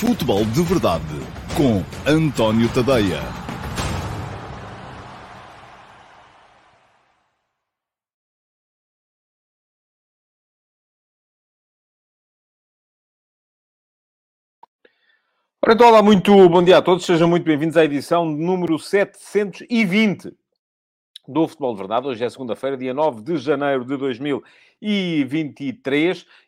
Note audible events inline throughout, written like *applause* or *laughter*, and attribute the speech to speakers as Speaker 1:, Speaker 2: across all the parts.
Speaker 1: Futebol de Verdade com António Tadeia.
Speaker 2: Ora, então, olá, muito bom dia a todos, sejam muito bem-vindos à edição número 720 do Futebol de Verdade. Hoje é segunda-feira, dia 9 de janeiro de 2023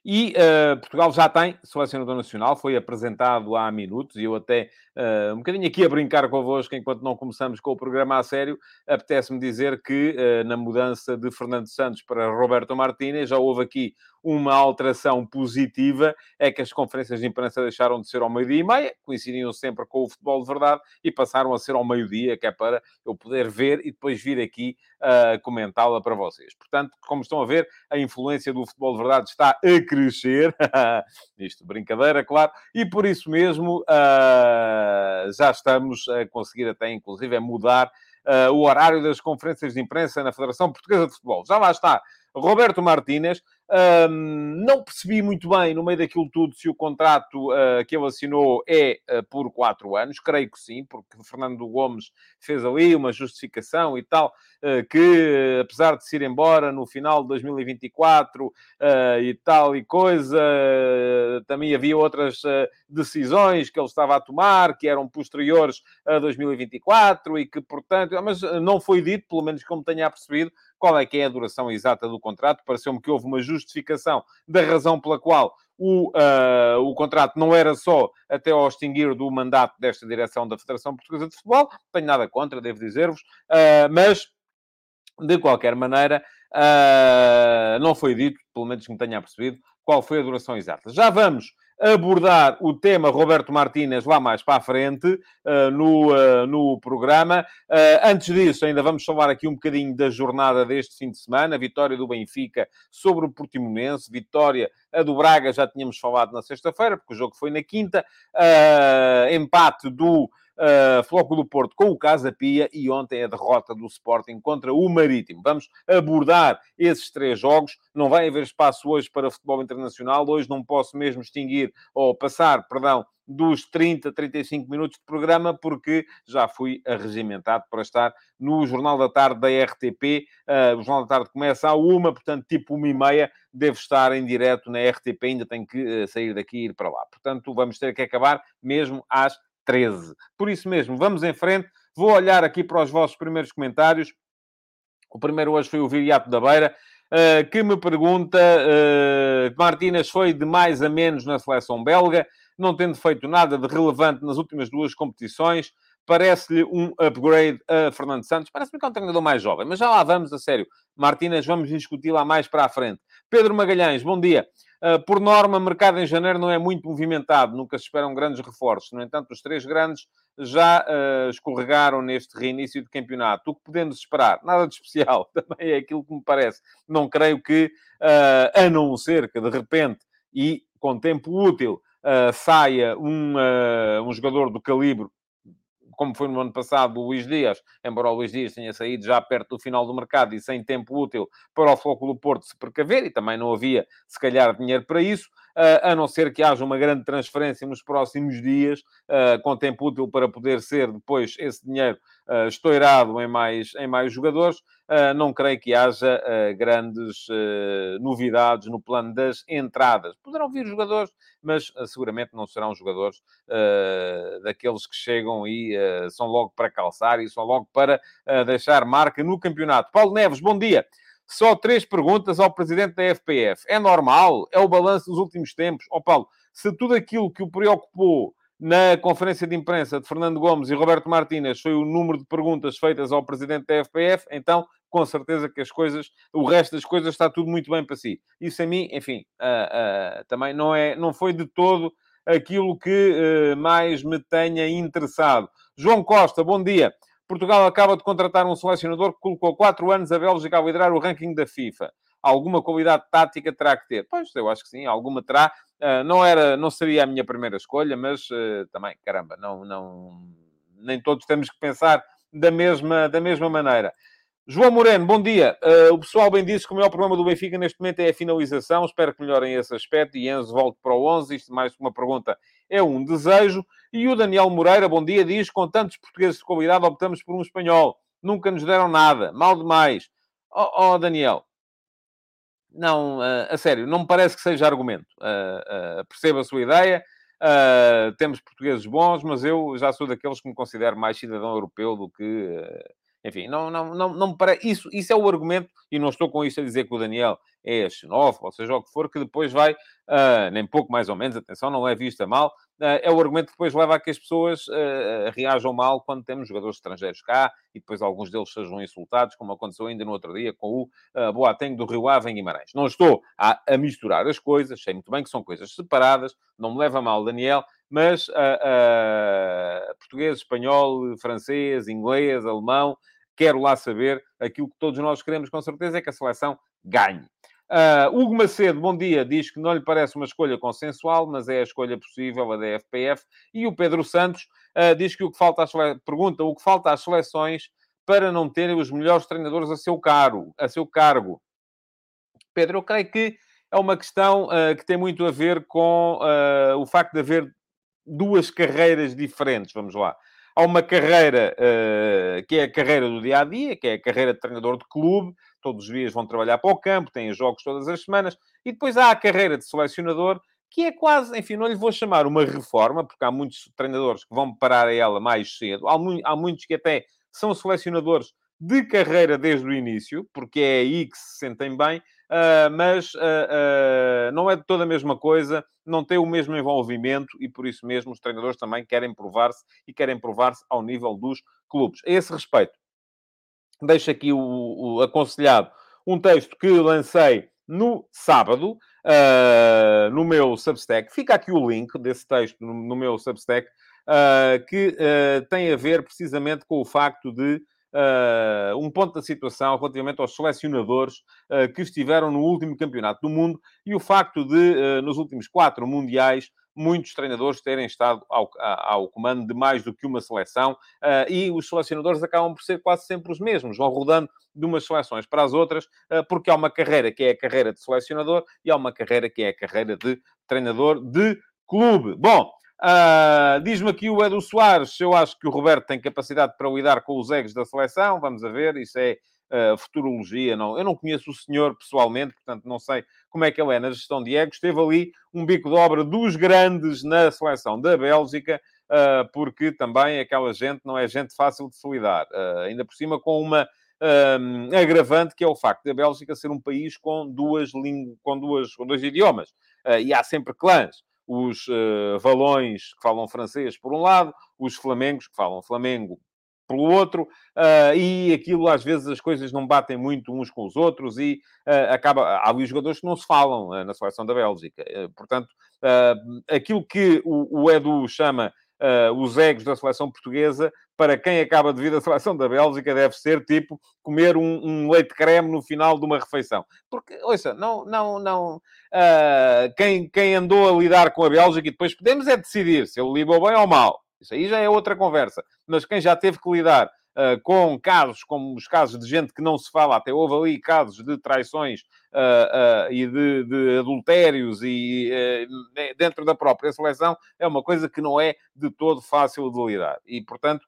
Speaker 2: e uh, Portugal já tem selecionador nacional, foi apresentado há minutos e eu até uh, um bocadinho aqui a brincar convosco enquanto não começamos com o programa a sério, apetece-me dizer que uh, na mudança de Fernando Santos para Roberto Martínez já houve aqui uma alteração positiva, é que as conferências de imprensa deixaram de ser ao meio-dia e meia, coincidiam sempre com o futebol de verdade e passaram a ser ao meio-dia, que é para eu poder ver e depois vir aqui uh, comentá-la para vocês. Portanto, como estão a ver, a influência do futebol de verdade está a crescer. *laughs* Isto, brincadeira, claro. E por isso mesmo uh, já estamos a conseguir até, inclusive, a mudar uh, o horário das conferências de imprensa na Federação Portuguesa de Futebol. Já lá está Roberto Martínez. Um, não percebi muito bem, no meio daquilo tudo, se o contrato uh, que ele assinou é uh, por quatro anos. Creio que sim, porque Fernando Gomes fez ali uma justificação e tal, uh, que apesar de se ir embora no final de 2024 e tal e coisa, também havia outras decisões que ele estava a tomar que eram posteriores a 2024 e que, portanto, mas não foi dito, pelo menos como tenha percebido, qual é que é a duração exata do contrato. Pareceu-me que houve uma justificação da razão pela qual o, uh, o contrato não era só até ao extinguir do mandato desta direção da Federação Portuguesa de Futebol. Não tenho nada contra, devo dizer-vos, uh, mas de qualquer maneira, uh, não foi dito, pelo menos que me tenha percebido, qual foi a duração exata. Já vamos abordar o tema Roberto Martínez lá mais para a frente uh, no, uh, no programa. Uh, antes disso, ainda vamos falar aqui um bocadinho da jornada deste fim de semana, a vitória do Benfica sobre o Portimonense, vitória a do Braga, já tínhamos falado na sexta-feira, porque o jogo foi na quinta, empate do uh, do Porto com o Casa Pia e ontem a derrota do Sporting contra o Marítimo. Vamos abordar esses três jogos. Não vai haver espaço hoje para futebol internacional. Hoje não posso mesmo extinguir ou passar, perdão, dos 30, 35 minutos de programa, porque já fui arregimentado para estar no Jornal da Tarde da RTP. Uh, o Jornal da Tarde começa à uma, portanto, tipo uma e meia, devo estar em direto na RTP, ainda tenho que uh, sair daqui e ir para lá. Portanto, vamos ter que acabar mesmo às 13. Por isso mesmo, vamos em frente. Vou olhar aqui para os vossos primeiros comentários. O primeiro hoje foi o Viriato da Beira, uh, que me pergunta: uh, Martínez foi de mais a menos na seleção belga, não tendo feito nada de relevante nas últimas duas competições. Parece-lhe um upgrade a Fernando Santos. Parece-me que é um treinador mais jovem, mas já lá vamos, a sério. Martínez, vamos discutir lá mais para a frente. Pedro Magalhães, bom dia. Ah, por norma, mercado em janeiro não é muito movimentado, nunca se esperam grandes reforços. No entanto, os três grandes já uh, escorregaram neste reinício de campeonato. O que podemos esperar? Nada de especial, *laughs* também é aquilo que me parece. Não creio que, uh, a não ser que de repente e com tempo útil, uh, saia um, um jogador do calibre como foi no ano passado o Luís Dias, embora o Luís Dias tenha saído já perto do final do mercado e sem tempo útil para o do Porto se precaver, e também não havia, se calhar, dinheiro para isso, a não ser que haja uma grande transferência nos próximos dias, com tempo útil para poder ser depois esse dinheiro estourado em mais, em mais jogadores, não creio que haja grandes novidades no plano das entradas. Poderão vir jogadores, mas seguramente não serão jogadores daqueles que chegam e são logo para calçar e são logo para deixar marca no campeonato. Paulo Neves, bom dia. Só três perguntas ao presidente da FPF. É normal? É o balanço dos últimos tempos? Ó oh, Paulo, se tudo aquilo que o preocupou na conferência de imprensa de Fernando Gomes e Roberto Martínez foi o número de perguntas feitas ao presidente da FPF, então com certeza que as coisas, o resto das coisas está tudo muito bem para si. Isso a mim, enfim, uh, uh, também não, é, não foi de todo aquilo que uh, mais me tenha interessado. João Costa, bom dia. Portugal acaba de contratar um selecionador que colocou quatro anos a Bélgica a liderar o ranking da FIFA. Alguma qualidade tática terá que ter? Pois, eu acho que sim, alguma terá. Uh, não, era, não seria a minha primeira escolha, mas uh, também, caramba, não, não, nem todos temos que pensar da mesma, da mesma maneira. João Moreno, bom dia. Uh, o pessoal bem disse que o maior problema do Benfica neste momento é a finalização. Espero que melhorem esse aspecto. E Enzo volte para o 11. Isto mais uma pergunta é um desejo. E o Daniel Moreira, bom dia, diz: com tantos portugueses de qualidade, optamos por um espanhol. Nunca nos deram nada. Mal demais. Oh, oh Daniel. Não, uh, a sério, não me parece que seja argumento. Uh, percebo a sua ideia. temos portugueses bons, mas eu já sou daqueles que me considero mais cidadão europeu do que enfim, não, não, não, não parece. Isso, isso é o argumento, e não estou com isto a dizer que o Daniel é xenófobo, ou seja, o que for, que depois vai, uh, nem pouco mais ou menos, atenção, não é vista mal, uh, é o argumento que depois leva a que as pessoas uh, reajam mal quando temos jogadores estrangeiros cá e depois alguns deles sejam insultados, como aconteceu ainda no outro dia com o uh, Boateng do Rio Ave em Guimarães. Não estou a, a, misturar as coisas, sei muito bem que são coisas separadas, não me leva mal, Daniel, mas português, espanhol, francês, inglês, alemão, quero lá saber. Aquilo que todos nós queremos, com certeza, é que a seleção ganhe. Uh, Hugo Macedo, bom dia, diz que não lhe parece uma escolha consensual, mas é a escolha possível, a da FPF. E o Pedro Santos uh, diz que o que falta às sele... pergunta o que falta às seleções para não terem os melhores treinadores a seu, caro, a seu cargo. Pedro, eu creio que é uma questão uh, que tem muito a ver com o facto de haver duas carreiras diferentes, vamos lá. Há uma carreira uh, que é a carreira do dia a dia, que é a carreira de treinador de clube, todos os dias vão trabalhar para o campo, têm jogos todas as semanas, e depois há a carreira de selecionador, que é quase, enfim, não lhe vou chamar uma reforma, porque há muitos treinadores que vão parar a ela mais cedo, há, mu há muitos que até são selecionadores de carreira desde o início, porque é aí que se sentem bem, uh, mas uh, não é de toda a mesma coisa, não tem o mesmo envolvimento e por isso mesmo os treinadores também querem provar-se e querem provar-se ao nível dos clubes. A esse respeito, deixo aqui o, o aconselhado um texto que lancei no sábado, uh, no meu Substack. Fica aqui o link desse texto no, no meu Substack, uh, que uh, tem a ver precisamente com o facto de uh, um ponto da situação relativamente aos selecionadores uh, que estiveram no último campeonato do mundo e o facto de, uh, nos últimos quatro mundiais, muitos treinadores terem estado ao, ao, comando de mais do que uma seleção uh, e os selecionadores acabam por ser quase sempre os mesmos, vão rodando de umas seleções para as outras, uh, porque há uma carreira que é a carreira de selecionador e há uma carreira que é a carreira de treinador de clube. Bom, Uh, Diz-me aqui o Edu Soares, eu acho que o Roberto tem capacidade para lidar com os egos da seleção, vamos a ver, isso é uh, futurologia, não, eu não conheço o senhor pessoalmente, portanto não sei como é que ele é na gestão de egos, teve ali um bico de obra dos grandes na seleção da Bélgica, uh, porque também aquela gente não é gente fácil de se lidar, ainda por cima com uma agravante que é o facto da Bélgica ser um país com duas línguas, com, duas, com dois idiomas, e há sempre clãs os uh, valões que falam francês por um lado, os flamengos que falam flamengo pelo outro, uh, e aquilo às vezes as coisas não batem muito uns com os outros e uh, acaba. Há ali jogadores que não se falam uh, na seleção da Bélgica. portanto, aquilo que o, o Edu chama uh, os egos da seleção portuguesa, para quem acaba de vir da seleção da Bélgica, deve ser tipo comer um, um leite creme no final de uma refeição. Porque, ouça, não, não, não. Uh, quem, quem andou a lidar com a Bélgica e depois podemos é decidir se ele lidou bem ou mal. Isso aí já é outra conversa. Mas quem já teve que lidar uh, com casos como os casos de gente que não se fala, até houve ali casos de traições uh, uh, e de, de, adultérios e dentro da própria seleção, é uma coisa que não é de todo fácil de lidar. E, portanto,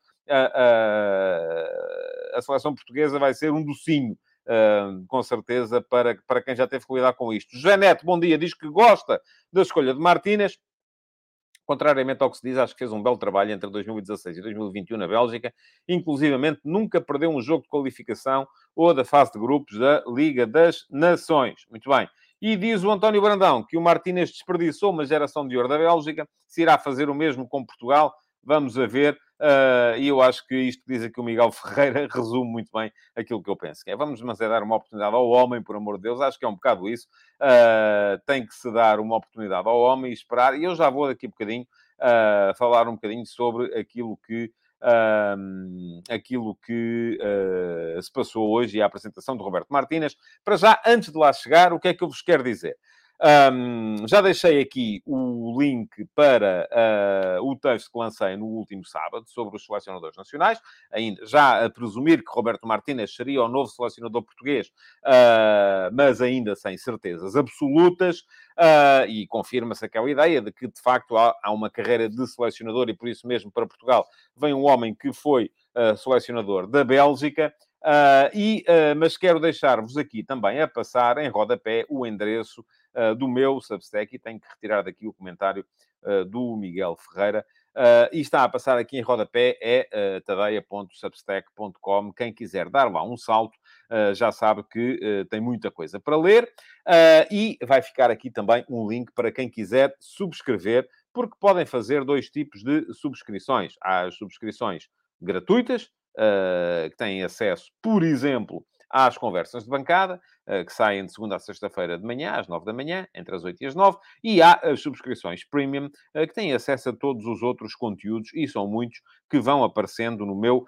Speaker 2: a seleção portuguesa vai ser um docinho. Uh, com certeza, para, para quem já teve que lidar com isto. José Neto, bom dia, diz que gosta da escolha de Martínez contrariamente ao que se diz, acho que fez um belo trabalho entre 2016 e 2021 na Bélgica, inclusivamente nunca perdeu um jogo de qualificação ou da fase de grupos da Liga das Nações. Muito bem. E diz o António Brandão que o Martínez desperdiçou uma geração de ouro da Bélgica, se irá fazer o mesmo com Portugal, vamos a ver. Uh, e eu acho que isto que diz aqui o Miguel *laughs* Ferreira resume muito bem aquilo que eu penso. Que é, vamos, mas é dar uma oportunidade ao homem, por amor de Deus. Acho que é um bocado isso. Uh, tem que se dar uma oportunidade ao homem e esperar. E eu já vou daqui a bocadinho uh, falar um bocadinho sobre aquilo que um, aquilo que uh, se passou hoje e a apresentação de Roberto Martínez. Para já, antes de lá chegar, o que é que eu vos quero dizer? Um, já deixei aqui o link para uh, o texto que lancei no último sábado sobre os selecionadores nacionais, ainda já a presumir que Roberto Martínez seria o novo selecionador português, uh, mas ainda sem certezas absolutas, uh, e confirma-se aquela ideia de que, de facto, há, há, uma carreira de selecionador e por isso mesmo para Portugal vem um homem que foi selecionador da Bélgica. E, mas quero deixar-vos aqui também a passar em rodapé o endereço uh, do meu Substack e tenho que retirar daqui o comentário do Miguel Ferreira. e está a passar aqui em rodapé é uh, tadeia.substack.com. Quem quiser dar lá um salto já sabe que tem muita coisa para ler. e vai ficar aqui também um link para quem quiser subscrever, porque podem fazer dois tipos de subscrições. Há as subscrições gratuitas, uh, que têm acesso, por exemplo, às conversas de bancada, uh, que saem de segunda a sexta-feira de manhã, às nove da manhã, entre as oito e as nove, e há as subscrições premium, uh, que têm acesso a todos os outros conteúdos, e são muitos, que vão aparecendo no meu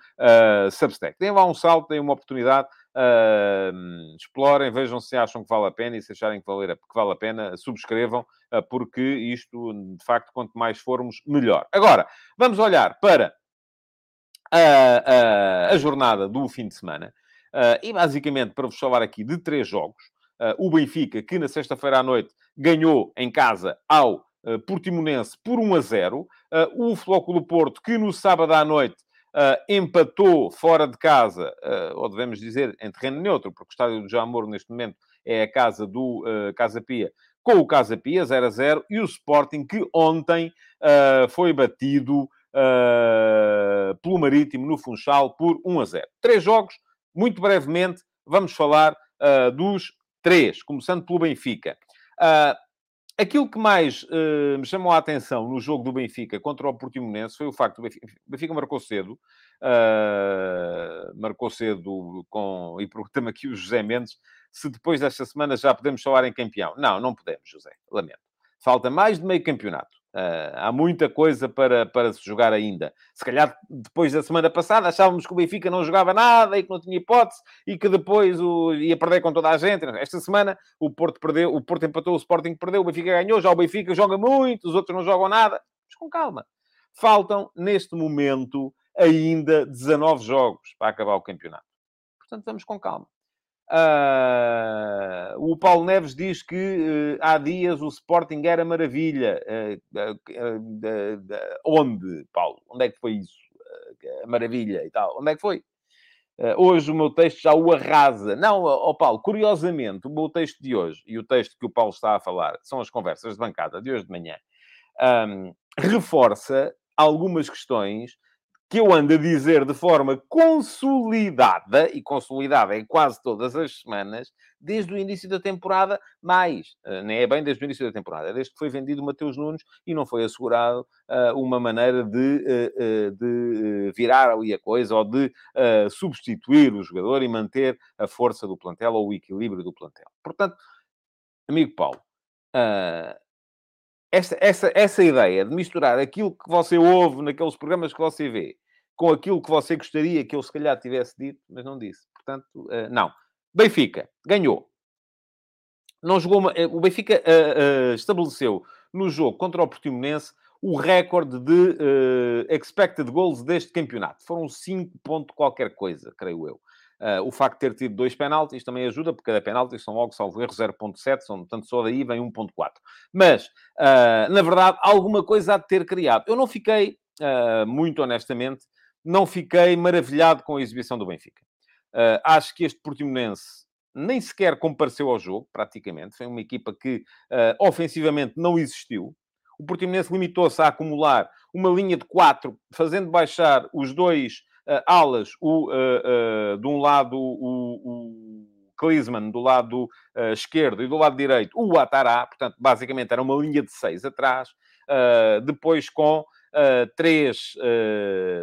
Speaker 2: Substack. Deem lá um salto, deem uma oportunidade, Uh, explorem, vejam se acham que vale a pena e se acharem que vale, que vale a pena, subscrevam, uh, porque isto, de facto, quanto mais formos, melhor. Agora, vamos olhar para a, a, a jornada do fim de semana. Uh, e basicamente, para vos falar aqui de três jogos, uh, o Benfica, que na sexta-feira à noite ganhou em casa ao uh, Portimonense por 1 a 0, o Flóculo Porto, que no sábado à noite empatou fora de casa, ou devemos dizer em terreno neutro, porque o estádio do Jamor neste momento é a casa do Casa Pia, com o Casa Pia 0 a 0, e o Sporting, que ontem foi batido uh, pelo Marítimo no Funchal por 1 a 0. Três jogos, muito brevemente, vamos falar uh, dos três, começando pelo Benfica. Uh, aquilo que mais uh, me chamou a atenção no jogo do Benfica contra o Portimonense foi o facto Benfica, o Benfica marcou cedo, marcou cedo com, e pergunta-me aqui o José Mendes, se depois desta semana já podemos falar em campeão. Não, não podemos, José, lamento. Falta mais de meio campeonato. Uh, há muita coisa para, para se jogar ainda. Se calhar, depois da semana passada, achávamos que o Benfica não jogava nada e que não tinha hipótese e que depois o, ia perder com toda a gente. Esta semana, o Porto perdeu, o Porto empatou, o Sporting perdeu, o Benfica ganhou. Já o Benfica joga muito, os outros não jogam nada. Mas com calma. Faltam, neste momento, ainda 19 jogos para acabar o campeonato. Portanto, vamos com calma. Uh, o Paulo Neves diz que uh, há dias o Sporting era maravilha. Uh, onde, Paulo? Onde é que foi isso? maravilha e tal. Onde é que foi? hoje o meu texto já o arrasa. Não, oh, Paulo, curiosamente, o meu texto de hoje e o texto que o Paulo está a falar são as conversas de bancada de hoje de manhã. Um, reforça algumas questões que eu ando a dizer de forma consolidada, e consolidada em quase todas as semanas, desde o início da temporada, mais, uh, nem é bem desde o início da temporada, desde que foi vendido o Mateus Nunes e não foi assegurado uh, uma maneira de, uh, de virar ali a coisa ou de substituir o jogador e manter a força do plantel ou o equilíbrio do plantel. Portanto, amigo Paulo, essa, essa, essa ideia de misturar aquilo que você ouve naqueles programas que você vê com aquilo que você gostaria que eu se calhar tivesse dito, mas não disse. Portanto, uh, não. Benfica ganhou. Não jogou uma... Eh, o Benfica uh, uh, estabeleceu no jogo contra o Portimonense o recorde de expected goals deste campeonato. Foram 5 pontos qualquer coisa, creio eu. Uh, o facto de ter tido dois penaltis também ajuda, porque cada penalti são logo, salvo erro, 0.7, são, portanto, só daí vem 1.4. Mas, uh, na verdade, alguma coisa há de ter criado. Eu não fiquei, uh, muito honestamente, não fiquei maravilhado com a exibição do Benfica. acho que este Portimonense nem sequer compareceu ao jogo, praticamente. Foi uma equipa que, ofensivamente, não existiu. O Portimonense limitou-se a acumular uma linha de quatro, fazendo baixar os dois alas, o, uh, uh, de um lado o, o do lado esquerdo, e do lado direito o Atará, portanto, basicamente era uma linha de seis atrás, depois com três,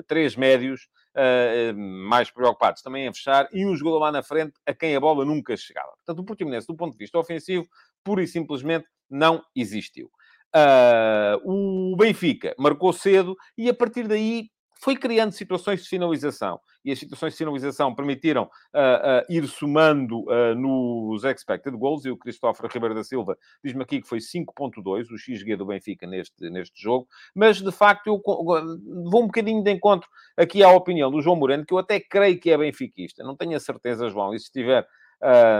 Speaker 2: três médios, Uh, mais preocupados também em fechar, e um jogador lá na frente a quem a bola nunca chegava. Portanto, o Portimonense, do ponto de vista ofensivo, pura e simplesmente não existiu. Uh, o Benfica marcou cedo e a partir daí foi criando situações de finalização. E as situações de finalização permitiram uh, uh, ir somando uh, nos expected goals. E o Cristóforo Ribeiro da Silva diz-me aqui que foi 5.2, o XG do Benfica neste, neste jogo. Mas, de facto, eu vou um bocadinho de encontro aqui à opinião do João Moreno, que eu até creio que é benfiquista. Não tenho a certeza, João. E se estiver,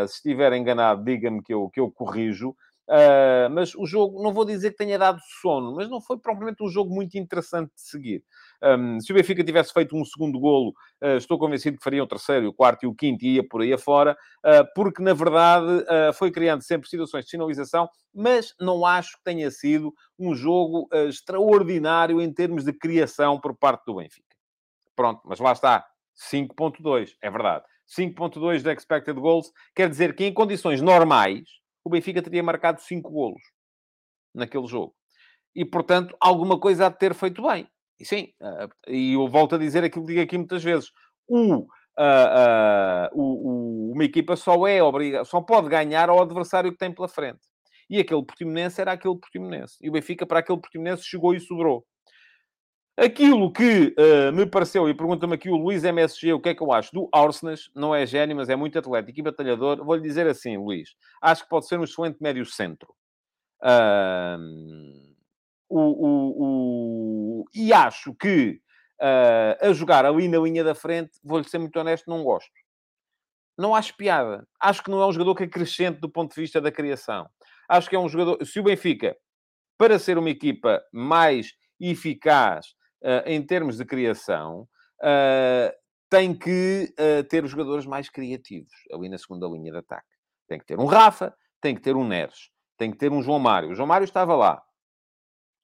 Speaker 2: se estiver enganado, diga-me que eu, que eu corrijo. Uh, mas o jogo, não vou dizer que tenha dado sono, mas não foi propriamente um jogo muito interessante de seguir. Um, se o Benfica tivesse feito um segundo golo, uh, estou convencido que faria o terceiro, o quarto e o quinto e ia por aí afora, uh, porque na verdade foi criando sempre situações de sinalização, mas não acho que tenha sido um jogo extraordinário em termos de criação por parte do Benfica. Pronto, mas lá está, 5.2, é verdade. 5.2 de expected goals quer dizer que em condições normais o Benfica teria marcado 5 golos naquele jogo. E, portanto, alguma coisa há de ter feito bem. E sim, uh, e eu volto a dizer aquilo que digo aqui muitas vezes. O, uh, uh, o, o, uma equipa só é só pode ganhar ao adversário que tem pela frente. E aquele Portimonense era aquele Portimonense. E o Benfica, para aquele Portimonense, chegou e sobrou. Aquilo que uh, me pareceu, e pergunta-me aqui o Luís MSG o que é que eu acho do Arsenas, não é gênio, mas é muito atlético e batalhador. Vou-lhe dizer assim, Luís, acho que pode ser um excelente médio centro. Uh, o, o, o, e acho que uh, a jogar ali na linha da frente, vou-lhe ser muito honesto, não gosto. Não acho piada. Acho que não é um jogador que acrescente do ponto de vista da criação. Acho que é um jogador... Se o Benfica, para ser uma equipa mais eficaz em termos de criação, uh, tem que uh, ter os jogadores mais criativos ali na segunda linha de ataque. Tem que ter um Rafa, tem que ter um Neres, tem que ter um João Mário. O João Mário estava lá.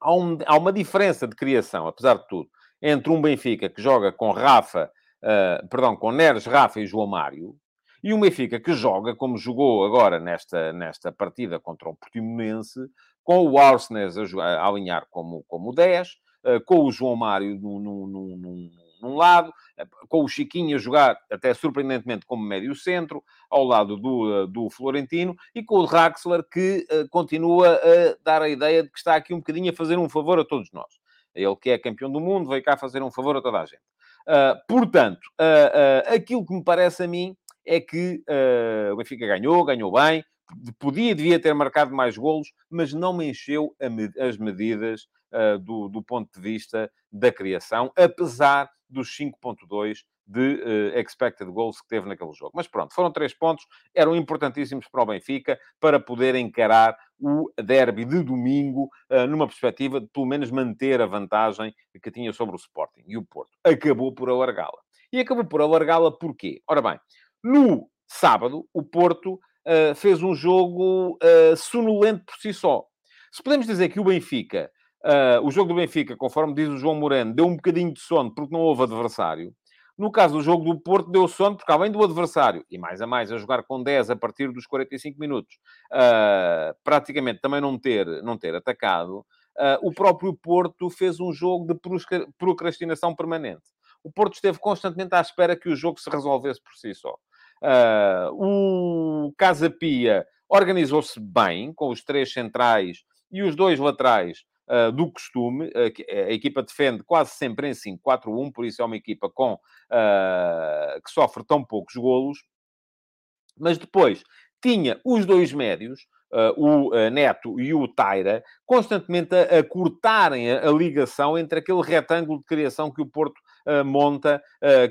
Speaker 2: Há, um, há uma diferença de criação, apesar de tudo, entre um Benfica que joga com Rafa, perdão, com Neres, Rafa e João Mário, e um Benfica que joga, como jogou agora nesta, nesta partida contra o Portimonense, com o Arsenes a, a, alinhar como, como 10, eh, com o João Mário num, num, num, num, lado, eh, com o Chiquinho a jogar, até surpreendentemente, como médio centro, ao lado do, eh, do Florentino, e com o Draxler, que continua a dar a ideia de que está aqui um bocadinho a fazer um favor a todos nós. Ele que é campeão do mundo, veio cá fazer um favor a toda a gente. Uh, portanto, uh, uh, aquilo que me parece a mim é que o Benfica ganhou, ganhou bem, podia e devia ter marcado mais golos, mas não me encheu as medidas do, do, ponto de vista da criação, apesar dos 5.2 de uh, expected goals que teve naquele jogo. Mas pronto, foram três pontos, eram importantíssimos para o Benfica, para poder encarar o derby de domingo, uh, numa perspectiva de pelo menos manter a vantagem que tinha sobre o Sporting. E o Porto acabou por alargá-la. E acabou por alargá-la porquê? Ora bem, no sábado, o Porto uh, fez um jogo sonolento por si só. Se podemos dizer que o Benfica, uh, o jogo do Benfica, conforme diz o João Moreno, deu um bocadinho de sono porque não houve adversário. No caso do jogo do Porto, deu sono porque, além do adversário, e mais a mais, a jogar com 10 a partir dos 45 minutos, uh, praticamente também não ter, não ter atacado, uh, o próprio Porto fez um jogo de procrastinação permanente. O Porto esteve constantemente à espera que o jogo se resolvesse por si só. O Casa Pia organizou-se bem, com os três centrais e os dois laterais uh, do costume. Uh, a equipa defende quase sempre em 5-4-1, por isso é uma equipa com, que sofre tão poucos golos. Mas depois tinha os dois médios, Uh, o uh, Neto e o Taira, constantemente a, a cortarem a, a, ligação entre aquele retângulo de criação que o Porto uh, monta,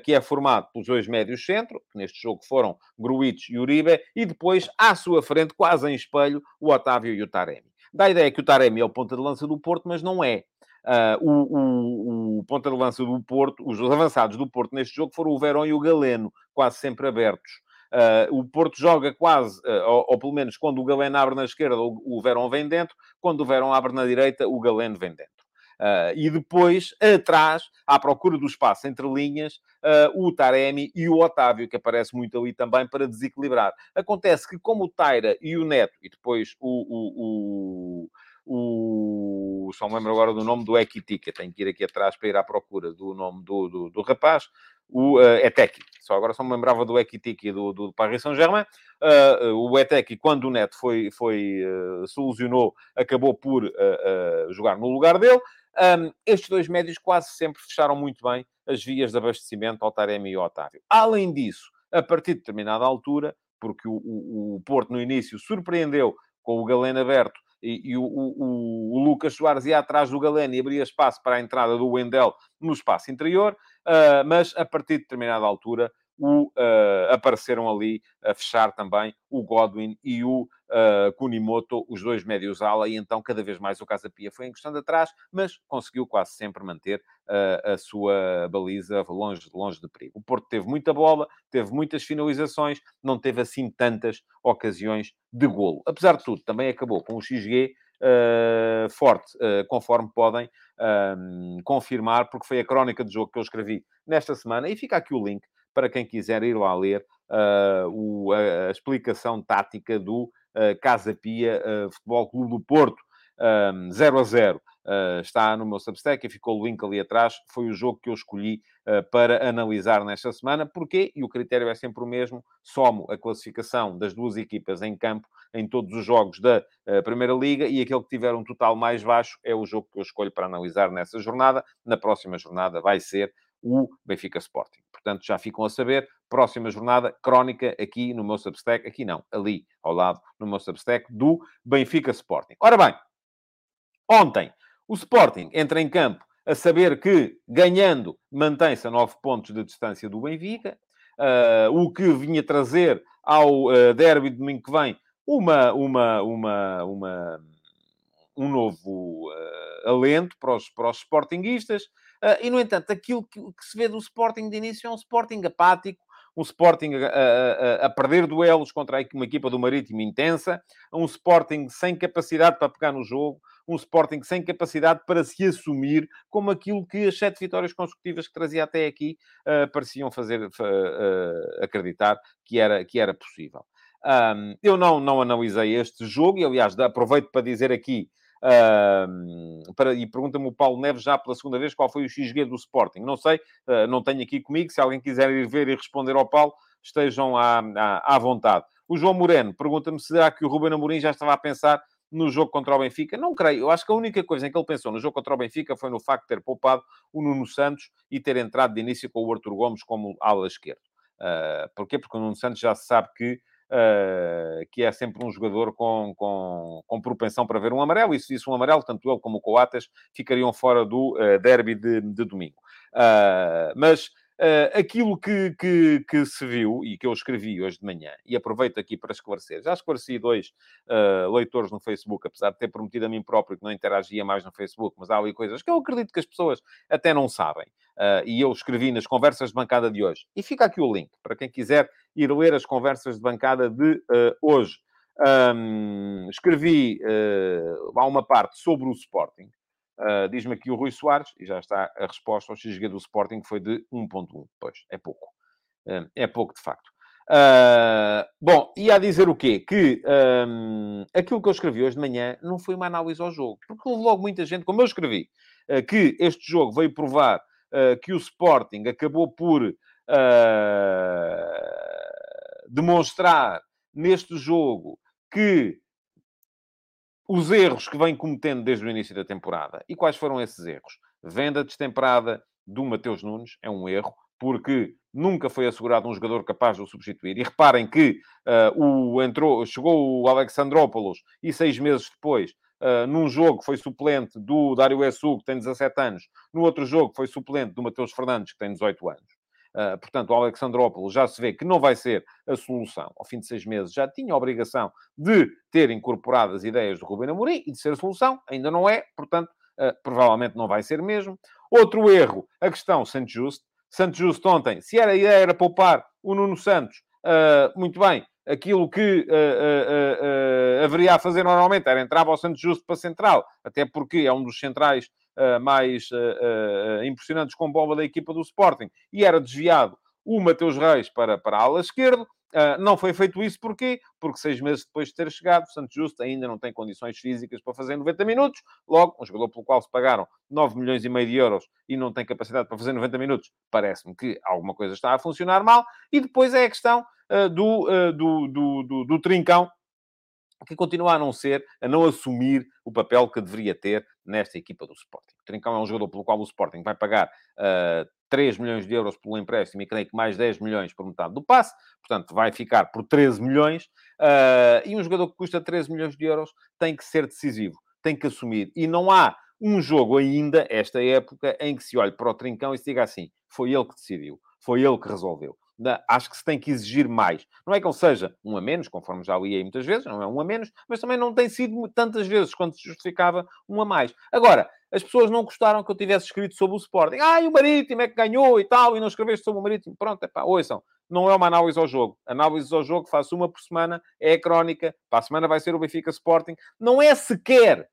Speaker 2: que é formado pelos dois médios centro, que neste jogo foram Gruitch e Uribe, e depois, à sua frente, quase em espelho, o Otávio e o Taremi. Dá a ideia que o Taremi é o ponta de lança do Porto, mas não é. Uh, o, o, o, ponta de lança do Porto, os avançados do Porto neste jogo foram o Verón e o Galeno, quase sempre abertos. Uh, o Porto joga quase, uh, ou, ou, pelo menos quando o Galeno abre na esquerda, o, o Verón vem dentro, quando o Verón abre na direita, o Galeno vem dentro. Uh, e depois, atrás, à procura do espaço entre linhas, uh, o Taremi e o Otávio, que aparece muito ali também para desequilibrar. Acontece que, como o Taira e o Neto, e depois o, o, o, o só me lembro agora do nome do Equitica, tenho que ir aqui atrás para ir à procura do nome do, do, do rapaz, o uh, Eteki. Só agora só me lembrava do Ekitiki do, do Paris Saint-Germain. Uh, o Eteki, quando o Neto foi, foi uh, solucionou, acabou por uh, jogar no lugar dele. Um, estes dois médios quase sempre fecharam muito bem as vias de abastecimento ao Taremi e ao Otávio. Além disso, a partir de determinada altura, porque o, o, o Porto no início surpreendeu com o Galeno aberto e, e o, o, Lucas Soares ia atrás do Galeno e abria espaço para a entrada do Wendel no espaço interior, uh, mas a partir de determinada altura o, uh, apareceram ali a fechar também o Godwin e o uh, Kunimoto, os dois médios ala, e então cada vez mais o Casa Pia foi encostando atrás, mas conseguiu quase sempre manter uh, a sua baliza longe, longe de perigo. O Porto teve muita bola, teve muitas finalizações, não teve assim tantas ocasiões de golo. Apesar de tudo, também acabou com o XG Uh, forte, uh, conforme podem uh, confirmar, porque foi a crónica de jogo que eu escrevi nesta semana, e fica aqui o link para quem quiser ir lá ler o, a, a, explicação tática do Casa Pia Futebol Clube do Porto. 0 a 0. Uh, está no meu Substack e ficou o link ali atrás. Foi o jogo que eu escolhi uh, para analisar nesta semana. Porquê? E o critério é sempre o mesmo. Somo a classificação das duas equipas em campo em todos os jogos da uh, Primeira Liga e aquele que tiver um total mais baixo é o jogo que eu escolho para analisar nessa jornada. Na próxima jornada vai ser o Benfica Sporting. Portanto, já ficam a saber. Próxima jornada, crónica aqui no meu Substack. Aqui não, ali ao lado no meu Substack do Benfica Sporting. Ora bem, ontem o Sporting entra em campo a saber que, ganhando, mantém-se a 9 pontos de distância do Benfica, uh, o que vinha trazer ao uh, derby de domingo que vem uma, uma, uma, uma um novo uh, alento para os, para os Sportinguistas. Uh, e, no entanto, aquilo que, que, se vê do Sporting de início é um Sporting apático, um Sporting a, a, a, perder duelos contra uma equipa do Marítimo intensa, um Sporting sem capacidade para pegar no jogo, um Sporting sem capacidade para se assumir como aquilo que as sete vitórias consecutivas que trazia até aqui uh, pareciam fazer uh, acreditar que era, que era possível. Um, eu não, não analisei este jogo e, aliás, aproveito para dizer aqui Uh, para, e pergunta-me o Paulo Neves já pela segunda vez qual foi o XG do Sporting. Não sei, uh, não tenho aqui comigo. Se alguém quiser ir ver e responder ao Paulo, estejam à, à, à vontade. O João Moreno pergunta-me se será que o Ruben Amorim já estava a pensar no jogo contra o Benfica. Não creio. Eu acho que a única coisa em que ele pensou no jogo contra o Benfica foi no facto de ter poupado o Nuno Santos e ter entrado de início com o Arthur Gomes como ala esquerdo. Uh, porquê? Porque o Nuno Santos já se sabe que, que é sempre um jogador com, com, com propensão para ver um amarelo, e se visse um amarelo, tanto ele como o Coates ficariam fora do uh, derby de, de domingo. mas Uh, aquilo que, que, que, se viu e que eu escrevi hoje de manhã, e aproveito aqui para esclarecer, já esclareci dois uh, leitores no Facebook, apesar de ter prometido a mim próprio que não interagia mais no Facebook, mas há ali coisas que eu acredito que as pessoas até não sabem. Uh, e eu escrevi nas conversas de bancada de hoje. E fica aqui o link para quem quiser ir ler as conversas de bancada de hoje. Um, escrevi há uma parte sobre o Sporting, Uh, Diz-me aqui o Rui Soares, e já está a resposta ao XG do Sporting, que foi de 1.1. Pois, é pouco. Uh, é pouco, de facto. Uh, bom, e a dizer o quê? Que um, aquilo que eu escrevi hoje de manhã não foi uma análise ao jogo. Porque houve logo muita gente, como eu escrevi, que este jogo veio provar que o Sporting acabou por demonstrar neste jogo que os erros que vem cometendo desde o início da temporada. E quais foram esses erros? Venda destemperada do Mateus Nunes é um erro, porque nunca foi assegurado um jogador capaz de o substituir. E reparem que uh, o, entrou, chegou o Alexandrópolis e seis meses depois, uh, num jogo foi suplente do Dário Essu, que tem 17 anos, no outro jogo foi suplente do Mateus Fernandes, que tem 18 anos. Uh, portanto, o Alexandrópolis já se vê que não vai ser a solução. Ao fim de seis meses já tinha a obrigação de ter incorporado as ideias do Ruben Amorim e de ser a solução. Ainda não é, portanto, uh, provavelmente não vai ser mesmo. Outro erro, a questão Santos Justo. Santos Justo ontem, se era a ideia era poupar o Nuno Santos, uh, muito bem, aquilo que uh, uh, uh, haveria a fazer normalmente era entrar ao Santos Justo para central, até porque é um dos centrais uh, mais uh, impressionantes com bola da equipa do Sporting, e era desviado o Mateus Reis para, para a ala esquerda. Uh, não foi feito isso porquê? Porque seis meses depois de ter chegado, Santos Justo ainda não tem condições físicas para fazer 90 minutos. Logo, um jogador pelo qual se pagaram 9 milhões e meio de euros e não tem capacidade para fazer 90 minutos, parece-me que alguma coisa está a funcionar mal. E depois é a questão uh, do, uh, do, do, do, do, trincão que continua a não ser, a não assumir o papel que deveria ter nesta equipa do Sporting. O Trincão é um jogador pelo qual o Sporting vai pagar uh, 3 milhões de euros pelo empréstimo e creio que mais 10 milhões por metade do passe, portanto vai ficar por 13 milhões, uh, e um jogador que custa 13 milhões de euros tem que ser decisivo, tem que assumir, e não há um jogo ainda, esta época, em que se olhe para o Trincão e se diga assim, foi ele que decidiu, foi ele que resolveu acho que se tem que exigir mais. Não é que ele seja um a menos, conforme já li aí muitas vezes, não é um a menos, mas também não tem sido tantas vezes quando se justificava um a mais. Agora, as pessoas não gostaram que eu tivesse escrito sobre o Sporting. Ah, o Marítimo é que ganhou e tal, e não escreveste sobre o Marítimo. Pronto, é pá, ouçam. Não é uma análise ao jogo. Análise ao jogo, faço uma por semana, é a crónica. Para a semana vai ser o Benfica Sporting. Não é sequer...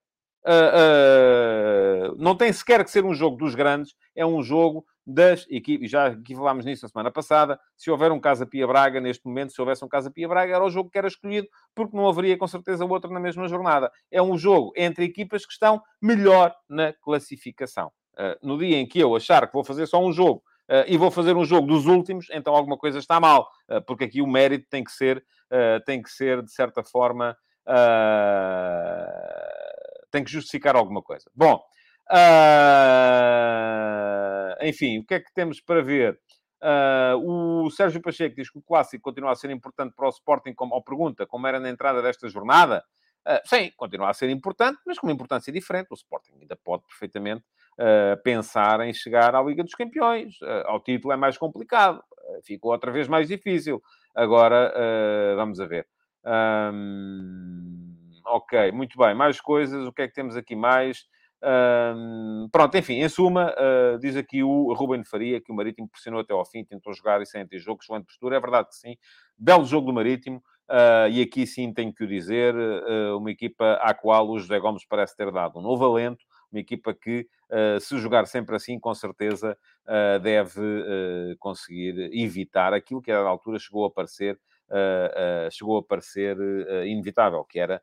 Speaker 2: Uh, uh, não tem sequer que ser um jogo dos grandes, é um jogo das equipes, já aqui falámos nisso na semana passada, se houver um Casa Pia Braga, neste momento, se houvesse um Casa Pia Braga, era o jogo que era escolhido, porque não haveria com certeza outro na mesma jornada. É um jogo entre equipas que estão melhor na classificação. Uh, no dia em que eu achar que vou fazer só um jogo Uh, e vou fazer um jogo dos últimos, então alguma coisa está mal, uh, porque aqui o mérito tem que ser, tem que ser de certa forma, tem que justificar alguma coisa. Bom, Uh, enfim, o que é que temos para ver? Uh, o Sérgio Pacheco diz que o clássico continua a ser importante para o Sporting, como ao pergunta, como era na entrada desta jornada. Uh, sim, continua a ser importante, mas com uma importância diferente. O Sporting ainda pode perfeitamente uh, pensar em chegar à Liga dos Campeões. ao título é mais complicado, ficou outra vez mais difícil. Agora, vamos a ver. Um, ok, muito bem. Mais coisas. O que é que temos aqui mais? Pronto, enfim, em suma, uh, diz aqui o Ruben Faria que o Marítimo pressionou até ao fim, tentou jogar e sem anti-jogo, excelente postura. É verdade que sim. Belo jogo do Marítimo. Uh, e aqui sim tenho que o dizer, uh, uma equipa à qual o José Gomes parece ter dado um novo alento, uma equipa que, se jogar sempre assim, com certeza deve conseguir evitar aquilo que à altura chegou a parecer, chegou a parecer inevitável, que era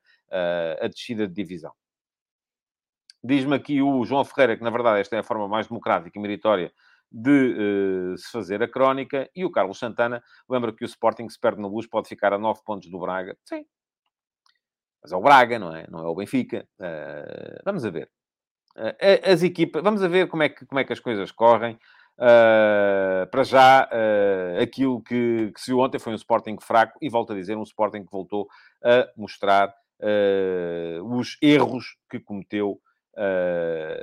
Speaker 2: a descida de divisão. Diz-me aqui o João Ferreira que, na verdade, esta é a forma mais democrática e meritória de uh, se fazer a crónica. E o Carlos Santana lembra que o Sporting, se perde no Luz, pode ficar a 9 pontos do Braga. Sim. Mas é o Braga, não é? Não é o Benfica. Uh, vamos a ver. Uh, as equipas... Vamos a ver como é que, como é que as coisas correm. para já, aquilo que, que se viu ontem foi um Sporting fraco. E volto a dizer, um Sporting que voltou a mostrar os erros que cometeu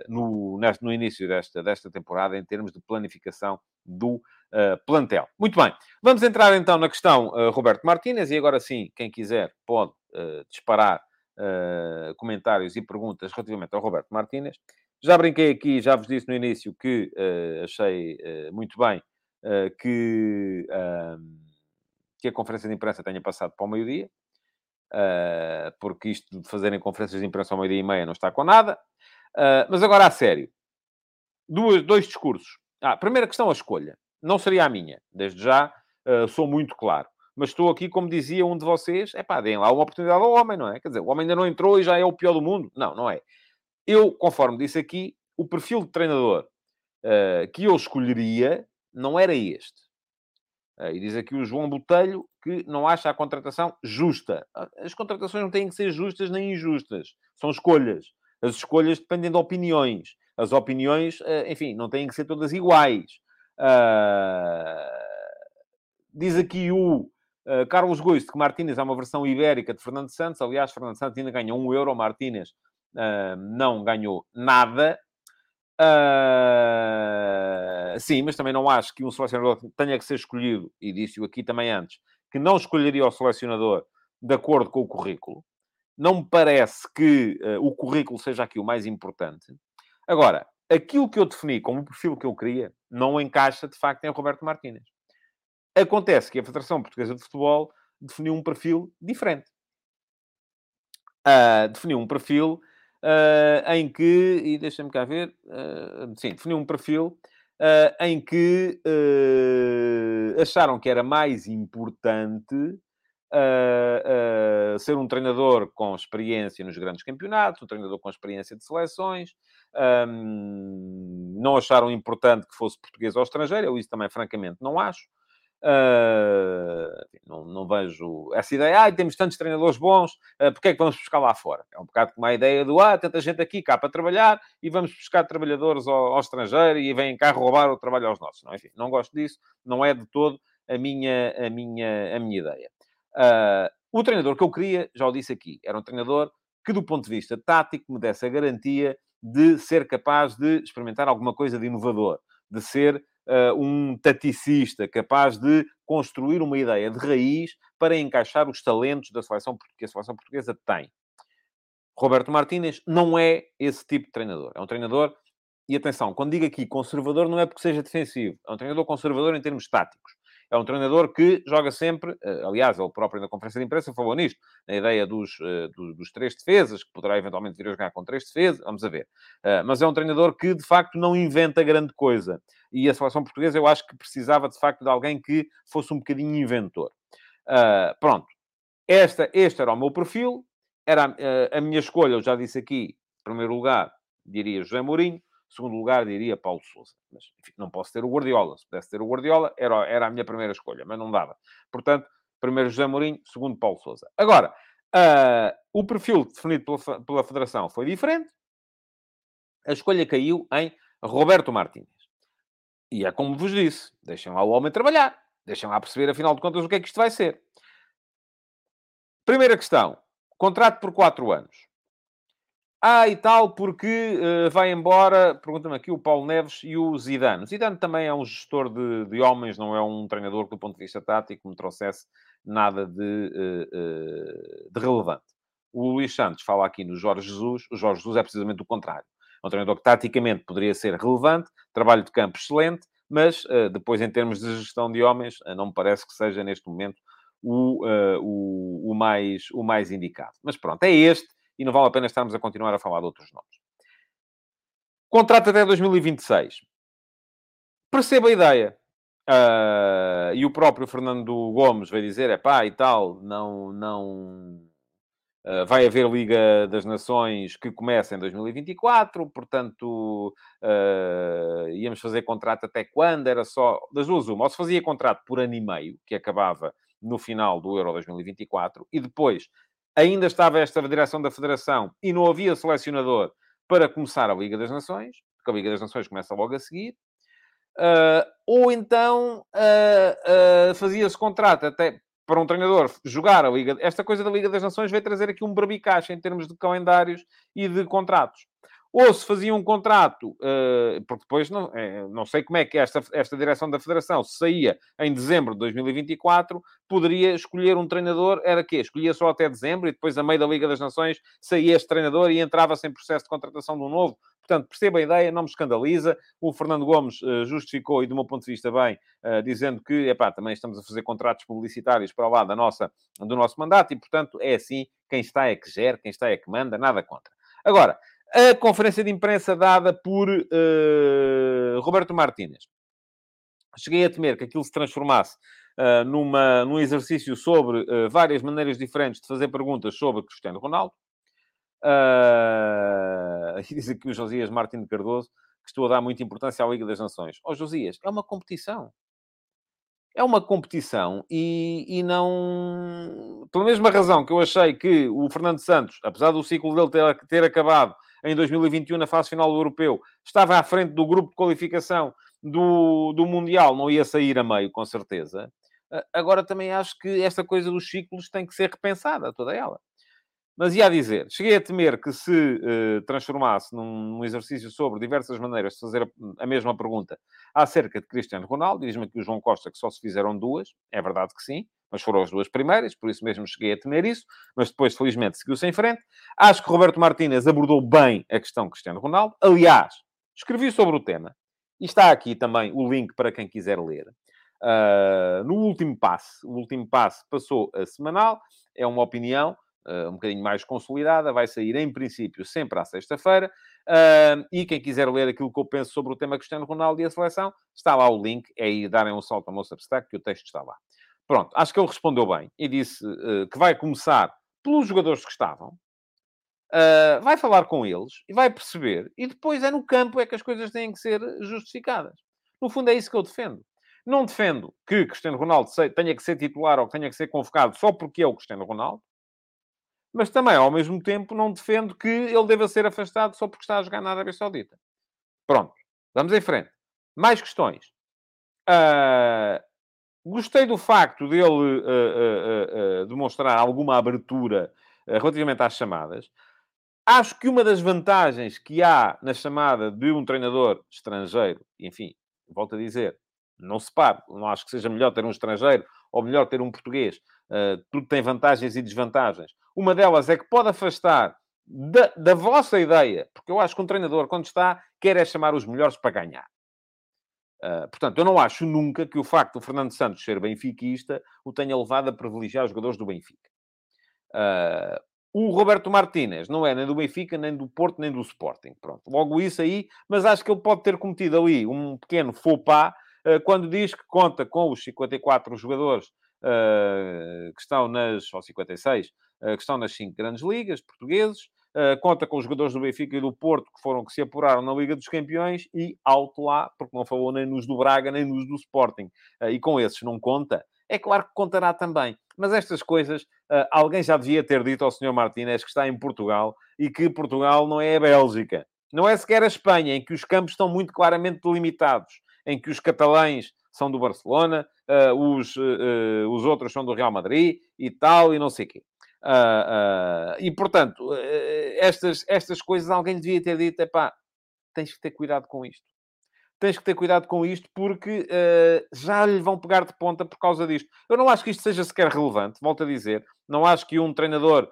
Speaker 2: no, no início desta, desta temporada em termos de planificação do uh, plantel. Muito bem, vamos entrar então na questão uh, Roberto Martínez e agora sim, quem quiser pode disparar comentários e perguntas relativamente ao Roberto Martínez. Já brinquei aqui, já vos disse no início que achei muito bem que, que a conferência de imprensa tenha passado para o meio-dia. Uh, porque isto de fazerem conferências de imprensa ao meio-dia e meia não está com nada. Uh, mas agora, a sério. Duas, dois discursos. Ah, primeira questão, a escolha. Não seria a minha. Desde já, uh, sou muito claro. Mas estou aqui, como dizia um de vocês, é pá, deem lá uma oportunidade ao homem, não é? Quer dizer, o homem ainda não entrou e já é o pior do mundo. Não, não é. Eu, conforme disse aqui, o perfil de treinador que eu escolheria não era este. Uh, e diz aqui o João Botelho que não acha a contratação justa. Ah, as contratações não têm que ser justas nem injustas. São escolhas. As escolhas dependem de opiniões. As opiniões, uh, enfim, não têm que ser todas iguais. Uh, diz aqui o Carlos Goisto que Martínez é uma versão ibérica de Fernando Santos. Aliás, Fernando Santos ainda ganhou um euro. Martínez não ganhou nada. Uh, sim, mas também não acho que um selecionador tenha que ser escolhido, e disse-o aqui também antes, que não escolheria o selecionador de acordo com o currículo. Não me parece que uh, o currículo seja aqui o mais importante. Agora, aquilo que eu defini como o perfil que eu queria não encaixa, de facto, em Roberto Martínez. Acontece que a Federação Portuguesa de Futebol definiu um perfil diferente. Uh, definiu um perfil uh, em que, e deixa-me cá ver, uh, sim, definiu um perfil em que acharam que era mais importante ser um treinador com experiência nos grandes campeonatos, um treinador com experiência de seleções, um, não acharam importante que fosse português ou estrangeiro, eu isso também, francamente, não acho. Uh, não, não, vejo essa ideia. Ah, temos tantos treinadores bons, uh, porque é que vamos buscar lá fora? É um bocado como a ideia do, ah, tanta gente aqui cá para trabalhar e vamos buscar trabalhadores ao, ao estrangeiro e vêm cá roubar o trabalho aos nossos. Não, enfim, não gosto disso. Não é de todo a minha, a minha, a minha ideia. Uh, o treinador que eu queria, já o disse aqui, era um treinador que, do ponto de vista tático, me desse a garantia de ser capaz de experimentar alguma coisa de inovador, de ser uh, um taticista capaz de construir uma ideia de raiz para encaixar os talentos da seleção que a seleção portuguesa tem. Roberto Martínez não é esse tipo de treinador. É um treinador, e atenção, quando digo aqui conservador, não é porque seja defensivo. É um treinador conservador em termos táticos. É um treinador que joga sempre, eh, aliás, ele próprio na conferência de imprensa falou nisto, na ideia dos, eh, dos, dos, três defesas, que poderá eventualmente vir a jogar com três defesas, vamos a ver. Eh, mas é um treinador que, de facto, não inventa grande coisa. E a seleção portuguesa, eu acho que precisava, de facto, de alguém que fosse um bocadinho inventor. Pronto. Esta, este era o meu perfil, era a minha escolha, eu já disse aqui, em primeiro lugar, diria José Mourinho, Segundo lugar, diria Paulo Sousa. Mas, enfim, não posso ter o Guardiola. Se pudesse ter o Guardiola, era, era a minha primeira escolha, mas não dava. Portanto, primeiro José Mourinho, segundo Paulo Sousa. Agora, uh, o perfil definido pela, pela Federação foi diferente. A escolha caiu em Roberto Martínez. E é como vos disse, deixem lá o homem trabalhar. Deixem lá perceber, afinal de contas, o que é que isto vai ser. Primeira questão. Contrato por quatro anos. Ah, e tal, porque uh, vai embora, pergunta-me aqui, o Paulo Neves e o Zidane. O Zidane também é um gestor de, de, homens, não é um treinador que, do ponto de vista tático, me trouxesse nada de, uh, uh, de relevante. O Luís Santos fala aqui no Jorge Jesus. O Jorge Jesus é precisamente o contrário. É um treinador que, taticamente, poderia ser relevante, trabalho de campo excelente, mas depois, em termos de gestão de homens, não me parece que seja, neste momento, o, o, o, mais, o mais indicado. Mas pronto, é este e não vale a pena estarmos a continuar a falar de outros nomes. Contrato até 2026. Percebo a ideia. Uh, e o próprio Fernando Gomes vai dizer, é pá, e tal, não, não... Uh, vai haver Liga das Nações que começa em 2024, portanto, uh, íamos fazer contrato até quando? Era só das duas uma. Ou se fazia contrato por ano e meio, que acabava no final do Euro 2024, e depois ainda estava esta direção da Federação e não havia selecionador para começar a Liga das Nações, porque a Liga das Nações começa logo a seguir. Uh, ou então uh, uh, fazia-se contrato até para um treinador jogar a Liga. Esta coisa da Liga das Nações veio trazer aqui um barbicacho em termos de calendários e de contratos ou se fazia um contrato, uh, porque depois não, é, não sei como é que esta, esta direção da Federação se saía em dezembro de 2024, poderia escolher um treinador, era quê? Escolhia só até dezembro e depois, a meio da Liga das Nações, saía este treinador e entrava-se em processo de contratação de um novo. Portanto, perceba a ideia, não me escandaliza. O Fernando Gomes uh, justificou, e do meu ponto de vista bem, uh, dizendo que, epá, também estamos a fazer contratos publicitários para lá da nossa, do nosso mandato e, portanto, é assim, quem está é que gera, quem está é que manda, nada contra. Agora, a conferência de imprensa dada por uh, Roberto Martínez. Cheguei a temer que aquilo se transformasse uh, numa, num exercício sobre uh, várias maneiras diferentes de fazer perguntas sobre Cristiano Ronaldo. *laughs* E diz aqui o Josias Martins Cardoso que estou a dar muita importância à Liga das Nações. Ó oh, Josias, é uma competição. É uma competição e, e não... Pela mesma razão que eu achei que o Fernando Santos, apesar do ciclo dele ter, ter acabado em 2021 na fase final do Europeu, estava à frente do grupo de qualificação do, do Mundial, não ia sair a meio, com certeza. Agora também acho que esta coisa dos ciclos tem que ser repensada, toda ela. Mas ia a dizer, cheguei a temer que se uh, transformasse num, num, exercício sobre diversas maneiras de fazer a, a mesma pergunta acerca de Cristiano Ronaldo. Diz-me aqui o João Costa que só se fizeram duas. É verdade que sim mas foram as duas primeiras, por isso mesmo cheguei a temer isso, mas depois, felizmente, seguiu-se em frente. Acho que Roberto Martínez abordou bem a questão Cristiano Ronaldo. Aliás, escrevi sobre o tema, e está aqui também o link para quem quiser ler. Uh, no último passe, o último passe passou a semanal, é uma opinião uh, um bocadinho mais consolidada, vai sair em princípio sempre à sexta-feira. Uh, e quem quiser ler aquilo que eu penso sobre o tema Cristiano Ronaldo e a seleção, está lá o link, é aí darem um salto ao meu Substack, que o texto está lá. Pronto, acho que ele respondeu bem e disse uh, que vai começar pelos jogadores que estavam, uh, vai falar com eles e vai perceber, e depois é no campo é que as coisas têm que ser justificadas. No fundo, é isso que eu defendo. Não defendo que Cristiano Ronaldo tenha que ser titular ou que tenha que ser convocado só porque é o Cristiano Ronaldo. Mas também, ao mesmo tempo, não defendo que ele deva ser afastado só porque está a jogar na Arábia Saudita. Pronto. Vamos em frente. Mais questões. Uh, gostei do facto dele uh, uh, demonstrar alguma abertura relativamente às chamadas. Acho que uma das vantagens que há na chamada de um treinador estrangeiro, enfim, volto a dizer, não se pare, não acho que seja melhor ter um estrangeiro ou melhor ter um português. Uh, tudo tem vantagens e desvantagens. Uma delas é que pode afastar da, da, vossa ideia, porque eu acho que um treinador, quando está, quer é chamar os melhores para ganhar. Uh, portanto, eu não acho nunca que o facto do Fernando Santos ser benfiquista o tenha levado a privilegiar os jogadores do Benfica. Uh, o Roberto Martínez não é nem do Benfica, nem do Porto, nem do Sporting. Pronto, logo isso aí, mas acho que ele pode ter cometido ali um pequeno faux pas uh, quando diz que conta com os 54 jogadores que estão nas, ou 56, que estão nas cinco grandes ligas portugueses, conta com os jogadores do Benfica e do Porto que foram que se apuraram na Liga dos Campeões e alto lá, porque não falou nem nos do Braga nem nos do Sporting. Uh, e com esses não conta. É claro que contará também. Mas estas coisas, uh, alguém já devia ter dito ao Sr. Martínez que está em Portugal e que Portugal não é a Bélgica. Não é sequer a Espanha, em que os campos estão muito claramente delimitados, em que os catalães são do Barcelona, os, os outros são do Real Madrid e tal, e não sei o quê. Uh, uh, e, portanto, uh, estas, estas coisas alguém devia ter dito, epá, tens que ter cuidado com isto. Tens que ter cuidado com isto porque já lhe vão pegar de ponta por causa disto. Eu não acho que isto seja sequer relevante, volto a dizer. Não acho que um treinador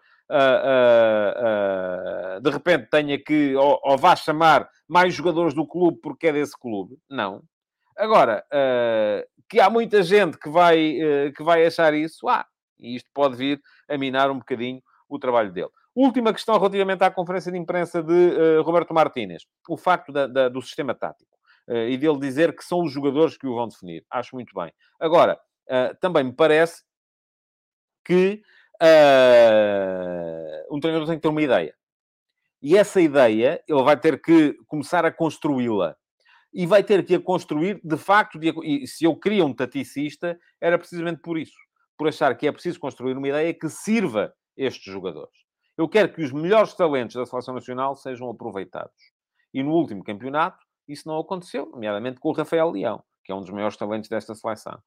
Speaker 2: de repente tenha que, ou, ou vá chamar mais jogadores do clube porque é desse clube. Não. Agora, que há muita gente que vai, que vai achar isso, ah, e isto pode vir a minar um bocadinho o trabalho dele. Última questão relativamente à conferência de imprensa de uh, Roberto Martínez. O facto da, da, do sistema tático. Uh, e dele dizer que são os jogadores que o vão definir. Acho muito bem. Agora, uh, também me parece que um treinador tem que ter uma ideia. E essa ideia, ele vai ter que começar a construí-la. E vai ter que a construir, de facto, de, e se eu queria um taticista, era precisamente por isso por achar que é preciso construir uma ideia que sirva estes jogadores. Eu quero que os melhores talentos da seleção nacional sejam aproveitados. E no último campeonato, isso não aconteceu, nomeadamente com o Rafael Leão, que é um dos maiores talentos desta seleção.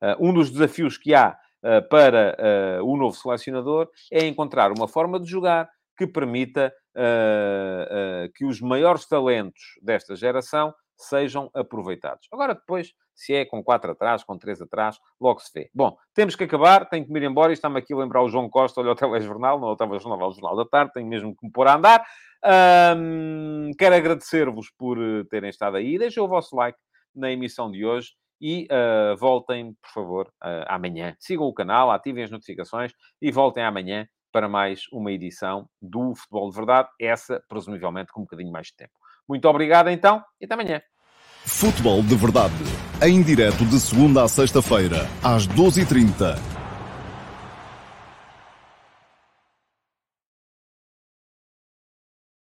Speaker 2: Uh, um dos desafios que há uh, para uh, o novo selecionador é encontrar uma forma de jogar que permita que os maiores talentos desta geração sejam aproveitados. Agora, depois, se é com quatro atrás, com três atrás, logo se vê. Bom, temos que acabar, tenho que me ir embora. Está-me aqui a lembrar o João Costa, olha o telejornal, não é o telejornal, o Jornal da Tarde, tenho mesmo que me pôr a andar. Quero agradecer-vos por eh, terem estado aí. Deixem o vosso like na emissão de hoje e uh, voltem, por favor, uh, amanhã. Sigam o canal, ativem as notificações e voltem amanhã para mais uma edição do Futebol de Verdade, essa presumivelmente com um bocadinho mais de tempo. Muito obrigado então e até amanhã.
Speaker 1: Futebol de Verdade, em direto de segunda a sexta-feira, às 12h30